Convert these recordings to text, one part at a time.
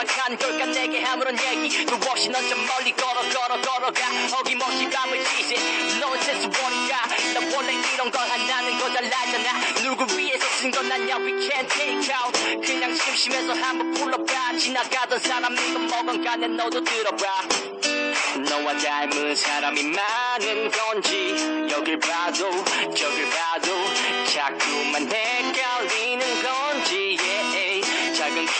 생각한 걸까? 내게 아무런 얘기. 도 없이 넌 좀 멀리 걸어 걸어 걸어가. 어김없이 밤을 지새 넌센스 보니까 나 원래 이런 걸 안 하는 거 잘나잖아. 누굴 위해서 쓴 건 아냐 we can't take out. 그냥 심심해서 한번 불러봐. 지나가던 사람 이거 먹은 간에 너도 들어봐. 너와 닮은 사람이 많은 건지 여길 봐도 저길 봐도 자꾸만 헷갈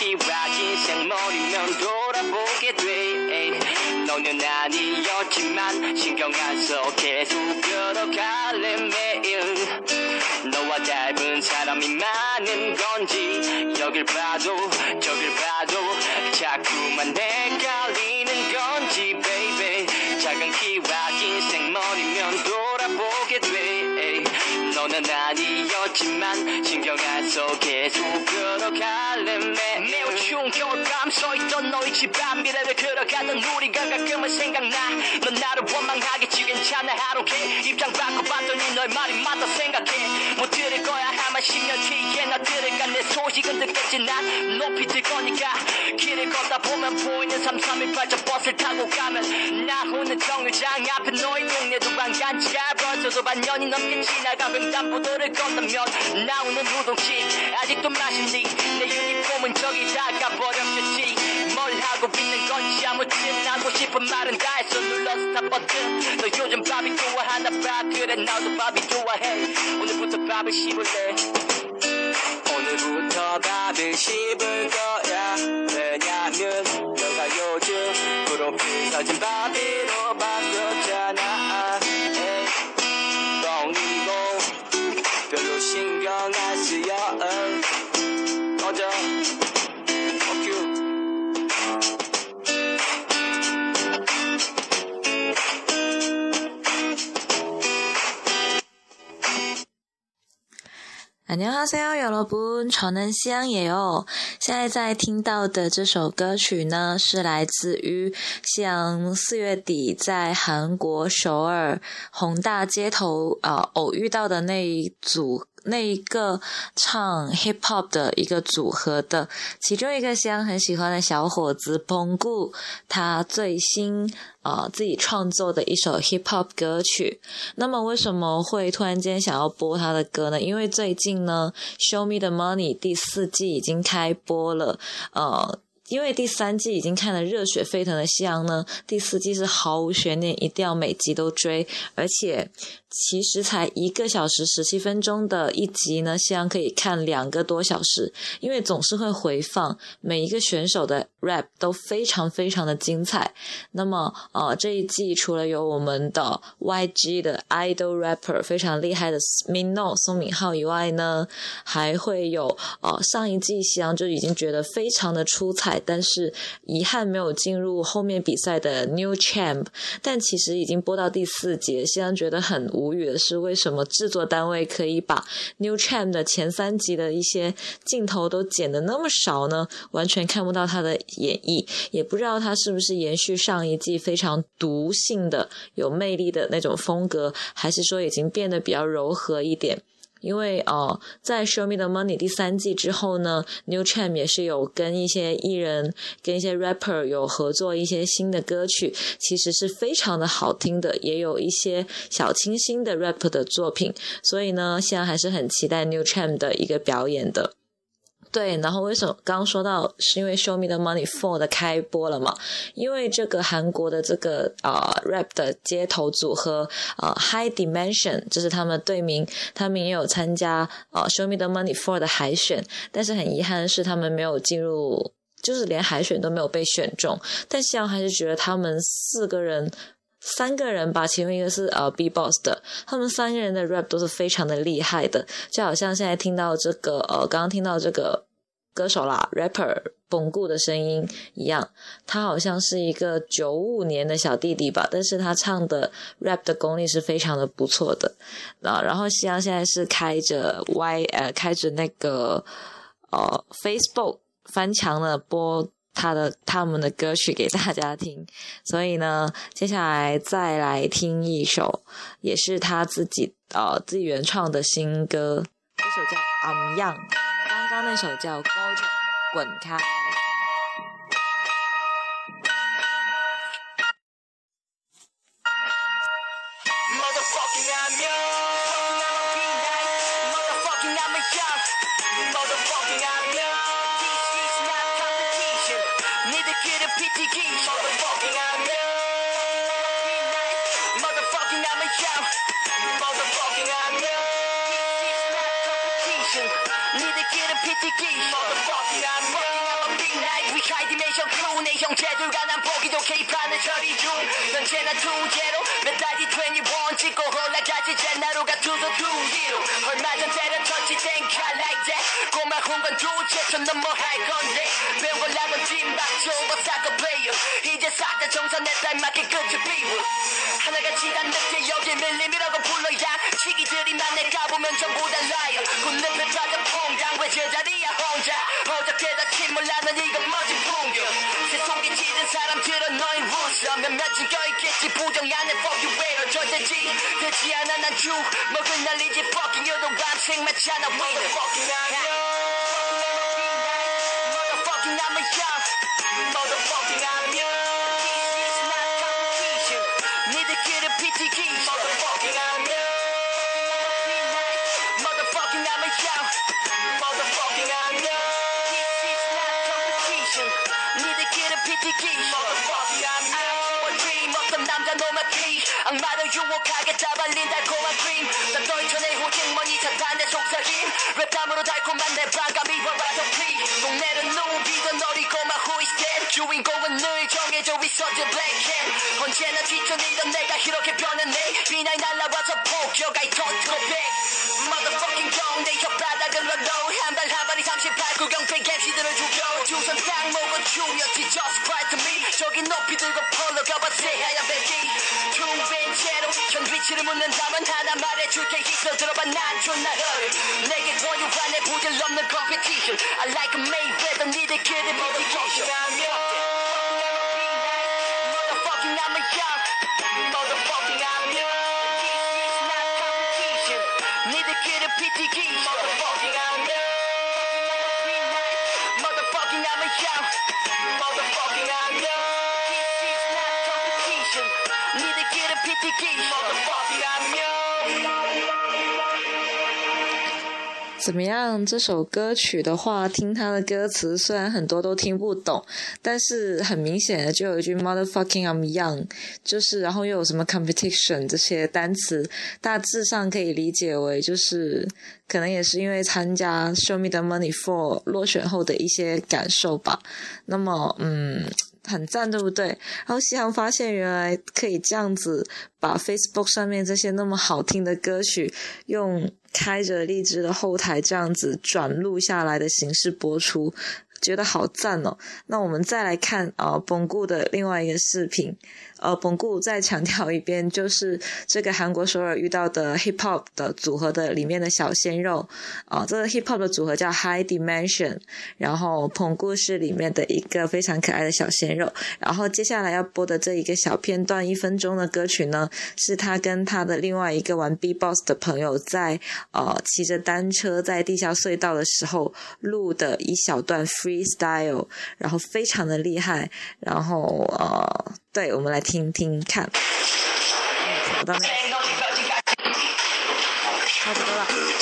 키와 긴 생머리면 돌아보게 돼. 너는 아니었지만 신경 안 써 계속 걸어갈래 매일. 너와 닮은 사람이 많은 건지 여길 봐도 걸어가던 우리가 가끔은 생각나. 넌 나를 원망하겠지 괜찮아 하루게. 입장 바꿔봤더니 널 말이 맞다 생각해. 못 들을 거야 아마 10년 뒤에 나 들을까. 내 소식은 듣겠지 난 높이 들 거니까. 길을 걷다 보면 보이는 3318저 버스를 타고 가면 나 오는 정류장 앞에 너의 동네도 반간지야 벌써도 반년이 넘게 지나가 횡단보도를 건너면 나오는 우동집 아직도 맛있니 내 유니폼은 저기 다 가버렸겠지. 뭘 하고 있는 건지 아무튼 하고 싶은 말은 다 했어 눌러서 다 버튼. 너 요즘 밥이 좋아하나 봐. 그래 나도 밥이 좋아해. 오늘부터 밥을 씹을래. 오늘부터 밥을 씹을 거야. 왜냐면 너가 요즘 프로필 사진 밥으로 바꿨 안녕하세요，여러분，저는시앙예요。现在在听到的这首歌曲呢，是来自于像四月底在韩国首尔宏大街头啊、呃、偶遇到的那一组。 那一个唱 hip hop 的一个组合的，其中一个香很喜欢的小伙子 Bongu，他最新呃自己创作的一首 hip hop 歌曲。那么为什么会突然间想要播他的歌呢？因为最近呢，《Show Me the Money》第四季已经开播了，呃。因为第三季已经看了热血沸腾的夕阳呢，第四季是毫无悬念，一定要每集都追，而且其实才一个小时十七分钟的一集呢，夕阳可以看两个多小时，因为总是会回放每一个选手的 rap 都非常非常的精彩。那么呃这一季除了有我们的 YG 的 idol rapper 非常厉害的 Mino 宋敏浩以外呢，还会有呃上一季夕阳就已经觉得非常的出彩。但是遗憾没有进入后面比赛的 New Champ，但其实已经播到第四集。现在觉得很无语的是，为什么制作单位可以把 New Champ 的前三集的一些镜头都剪得那么少呢？完全看不到他的演绎，也不知道他是不是延续上一季非常毒性的、有魅力的那种风格，还是说已经变得比较柔和一点。因为呃，在《Show Me the Money》第三季之后呢，New Champ 也是有跟一些艺人、跟一些 rapper 有合作一些新的歌曲，其实是非常的好听的，也有一些小清新的 rap 的作品，所以呢，现在还是很期待 New Champ 的一个表演的。对，然后为什么刚刚说到是因为《Show Me the Money FOR》的开播了嘛？因为这个韩国的这个啊、呃、rap 的街头组合啊、呃、High Dimension，这是他们队名，他们也有参加啊、呃《Show Me the Money FOR》的海选，但是很遗憾的是他们没有进入，就是连海选都没有被选中。但希望还是觉得他们四个人。三个人吧，其中一个是呃 B Boss 的，他们三个人的 rap 都是非常的厉害的，就好像现在听到这个呃，刚刚听到这个歌手啦，rapper 巩固的声音一样，他好像是一个九五年的小弟弟吧，但是他唱的 rap 的功力是非常的不错的。啊，然后西阳现在是开着 Y 呃，开着那个呃 Facebook 翻墙的播。他的他们的歌曲给大家听，所以呢，接下来再来听一首，也是他自己呃自己原创的新歌，这首叫《I'm Young》，刚刚那首叫《高中滚开》。니들끼리 PT기 Motherfucking I'm young Motherfucking I'm a young Motherfucking I'm young This is not competition 니들끼리 PT기 Motherfucking I'm young I'm a big night We high dimension crew 내 형제들과 난 보기도 개판을 처리 중 언제나 투제로 메달이 21 찍고 올라가지 젠나루가 투도 투기로 얼마 전 땡카 like that 꼬마 훈건 두채서 넘어 할 건데. 배운 걸 남은 찜박 좁아 싸고 베요 이제 싹다 정산했다 맞게 끝을 비워 하나같이 단 늑대 여기 밀림이라고 불러 양치기들이 만내 가보면 전부 달라요 군늪에 빠져 퐁당 왜 제자리야 혼자? 어저께 다침 몰라는 이건 멋진 풍경. 세속에 찢은 사람들은 너희 웃어 몇몇은 껴있겠지. 부정 안에 fuck you later 절대지 되지 않아. 난죽 먹을 날리지. Fucking you're the one 생맞잖아. Motherfucking I'm young motherfucking I'm a dream 어떤 남자 놈의 피 악마를 유혹하게 잡아린 달콤한 dream. 난 너희 전에 호징머니 사탄의 속삭임. 랩담으로 달콤한 내 반감이 와와서 피 동네는 누비던 너리고만 who is dead 주인공은 늘 정해져 the black cat 언제나 뒤처리던 내가 이렇게 변했네. 비나이 날라와서 폭격 I don't go back motherfucking 경내 혓바닥을 널러 한발 한 발이 38 구경백 MC들을 죽여 주선 딱 먹어주면지 just cry to me 저기 높이 들고 폴로가봐 새하얀 배기 퉁빈 채로 현위치를 묻는다면 하나 말해줄게 있어 들어봐 난 존나 어려 내게 권유한 내 부질없는 competition I like a Mayweather 니들끼리 motivation I'm young Motherfucking I'm a young Motherfucking I'm young This is not competition 니들끼리 PT기 Motherfucking I'm young Motherfucking I know. This is not competition. Need to get a pity Motherfucking I know. 怎么样？这首歌曲的话，听它的歌词虽然很多都听不懂，但是很明显的就有一句 “motherfucking I'm young”，就是然后又有什么 competition 这些单词，大致上可以理解为就是可能也是因为参加 Show Me the Money for 落选后的一些感受吧。那么，嗯。很赞，对不对？然后西航发现原来可以这样子把 Facebook 上面这些那么好听的歌曲，用开着荔枝的后台这样子转录下来的形式播出，觉得好赞哦。那我们再来看啊，本固的另外一个视频。呃，本固再强调一遍，就是这个韩国首尔遇到的 hip hop 的组合的里面的小鲜肉啊，这个 hip hop 的组合叫 High Dimension，然后本固是里面的一个非常可爱的小鲜肉。然后接下来要播的这一个小片段，一分钟的歌曲呢，是他跟他的另外一个玩 B-box 的朋友在呃骑着单车在地下隧道的时候录的一小段 free freestyle，然后非常的厉害。然后呃，对，我们来听听看。差不多了。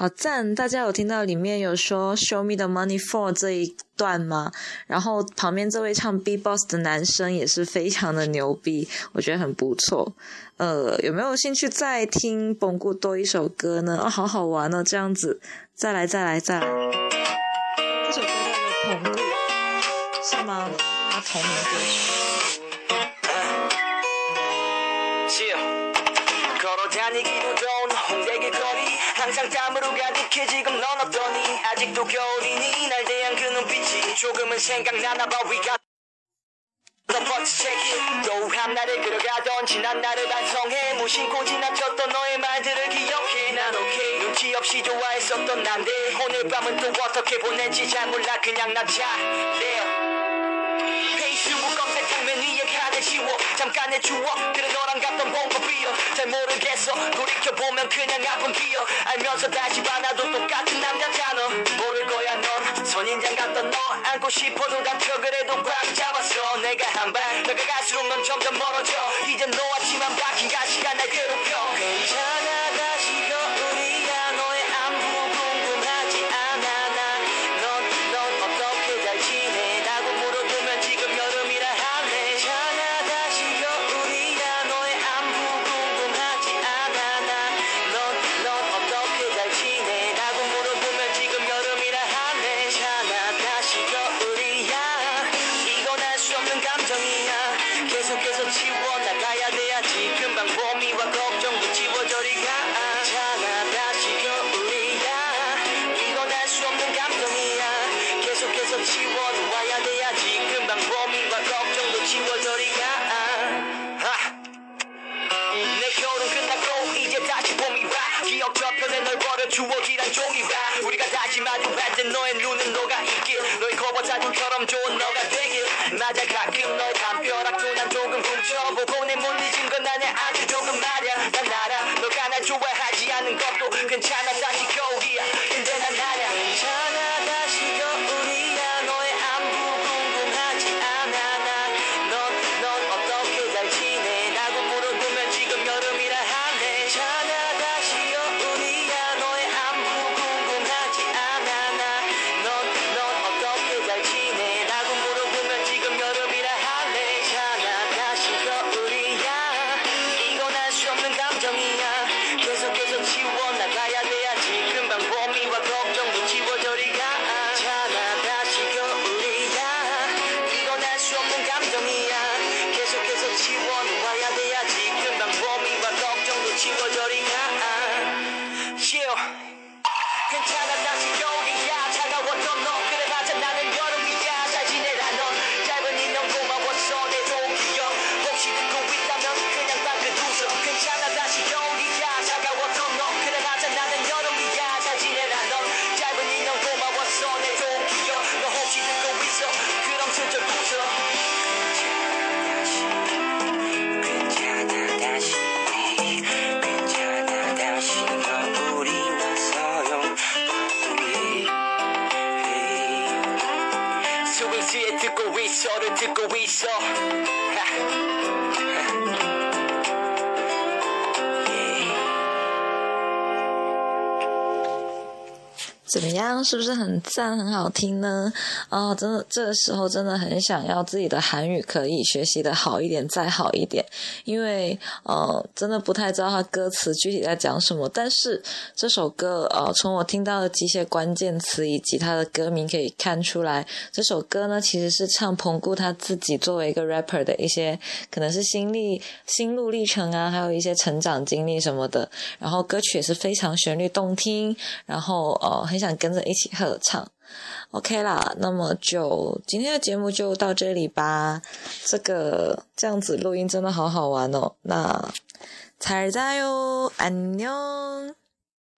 好赞！大家有听到里面有说 “Show me the money for” 这一段吗？然后旁边这位唱 B-box 的男生也是非常的牛逼，我觉得很不错。呃，有没有兴趣再听本固多一首歌呢？啊、好好玩哦！这样子，再来，再来，再来。这首歌叫做《本固》，是吗？他同名歌曲。 어떻게 지금 넌 어떠니 아직도 겨울이니 날 대한 그 눈빛이 조금은 생각나나 봐. We got the fuck check it 또 한날을 그려가던 지난 날을 반성해. 무심코 지나쳤던 너의 말들을 기억해. 난 오케이 눈치 없이 좋아했었던 난데 오늘 밤은 또 어떻게 보낼지 잘 몰라. 그냥 나 잘래요 지워. 잠깐의 추억들은 너랑 갔던 봉고비어. 잘 모르겠어. 돌이켜보면 그냥 아픈 기억. 알면서 다시 봐놔도 똑같은 남자잖아. 모를 거야 넌. 선인장 같던 너. 안고 싶어도 닥쳐 그래도 꽉 잡았어. 내가 한 발. 다가갈수록 넌 점점 멀어져. 이젠 너와 계속해서 지워나가야 돼야 지 금방 봄이와 걱정도 지워져리가 괜찮아 다시 겨울이야. 이건 알 수 없는 감정이야. 계속해서 지워놓아야 돼야 지 금방 봄이와 걱정도 지워져리가 아. 내 겨울은 끝났고 이제 다시 봄이 와. 기억 저편에 널 버려 주워지란 종이 와. 우리가 다시 마주할 때 너의 눈은 녹아 있길. 너의 거버 사진처럼 좋은 너가 되길. 맞아 가끔 너의 훔쳐보고 내 몰리진 건 나네 아주 조금 말야. 난 알아. 너가 날 좋아하지 않은 것도 괜찮아. 다시 겨 스위스에 듣고 있어를 듣고 있어 하. 怎么样？是不是很赞、很好听呢？哦，真的，这个时候真的很想要自己的韩语可以学习的好一点，再好一点，因为呃，真的不太知道他歌词具体在讲什么。但是这首歌，呃，从我听到的几些关键词以及他的歌名可以看出来，这首歌呢其实是唱彭固他自己作为一个 rapper 的一些可能是心历心路历程啊，还有一些成长经历什么的。然后歌曲也是非常旋律动听，然后呃很想跟着一起合唱。OK 啦，那么就今天的节目就到这里吧。这个这样子录音真的好好玩哦。那잘자요안 녕。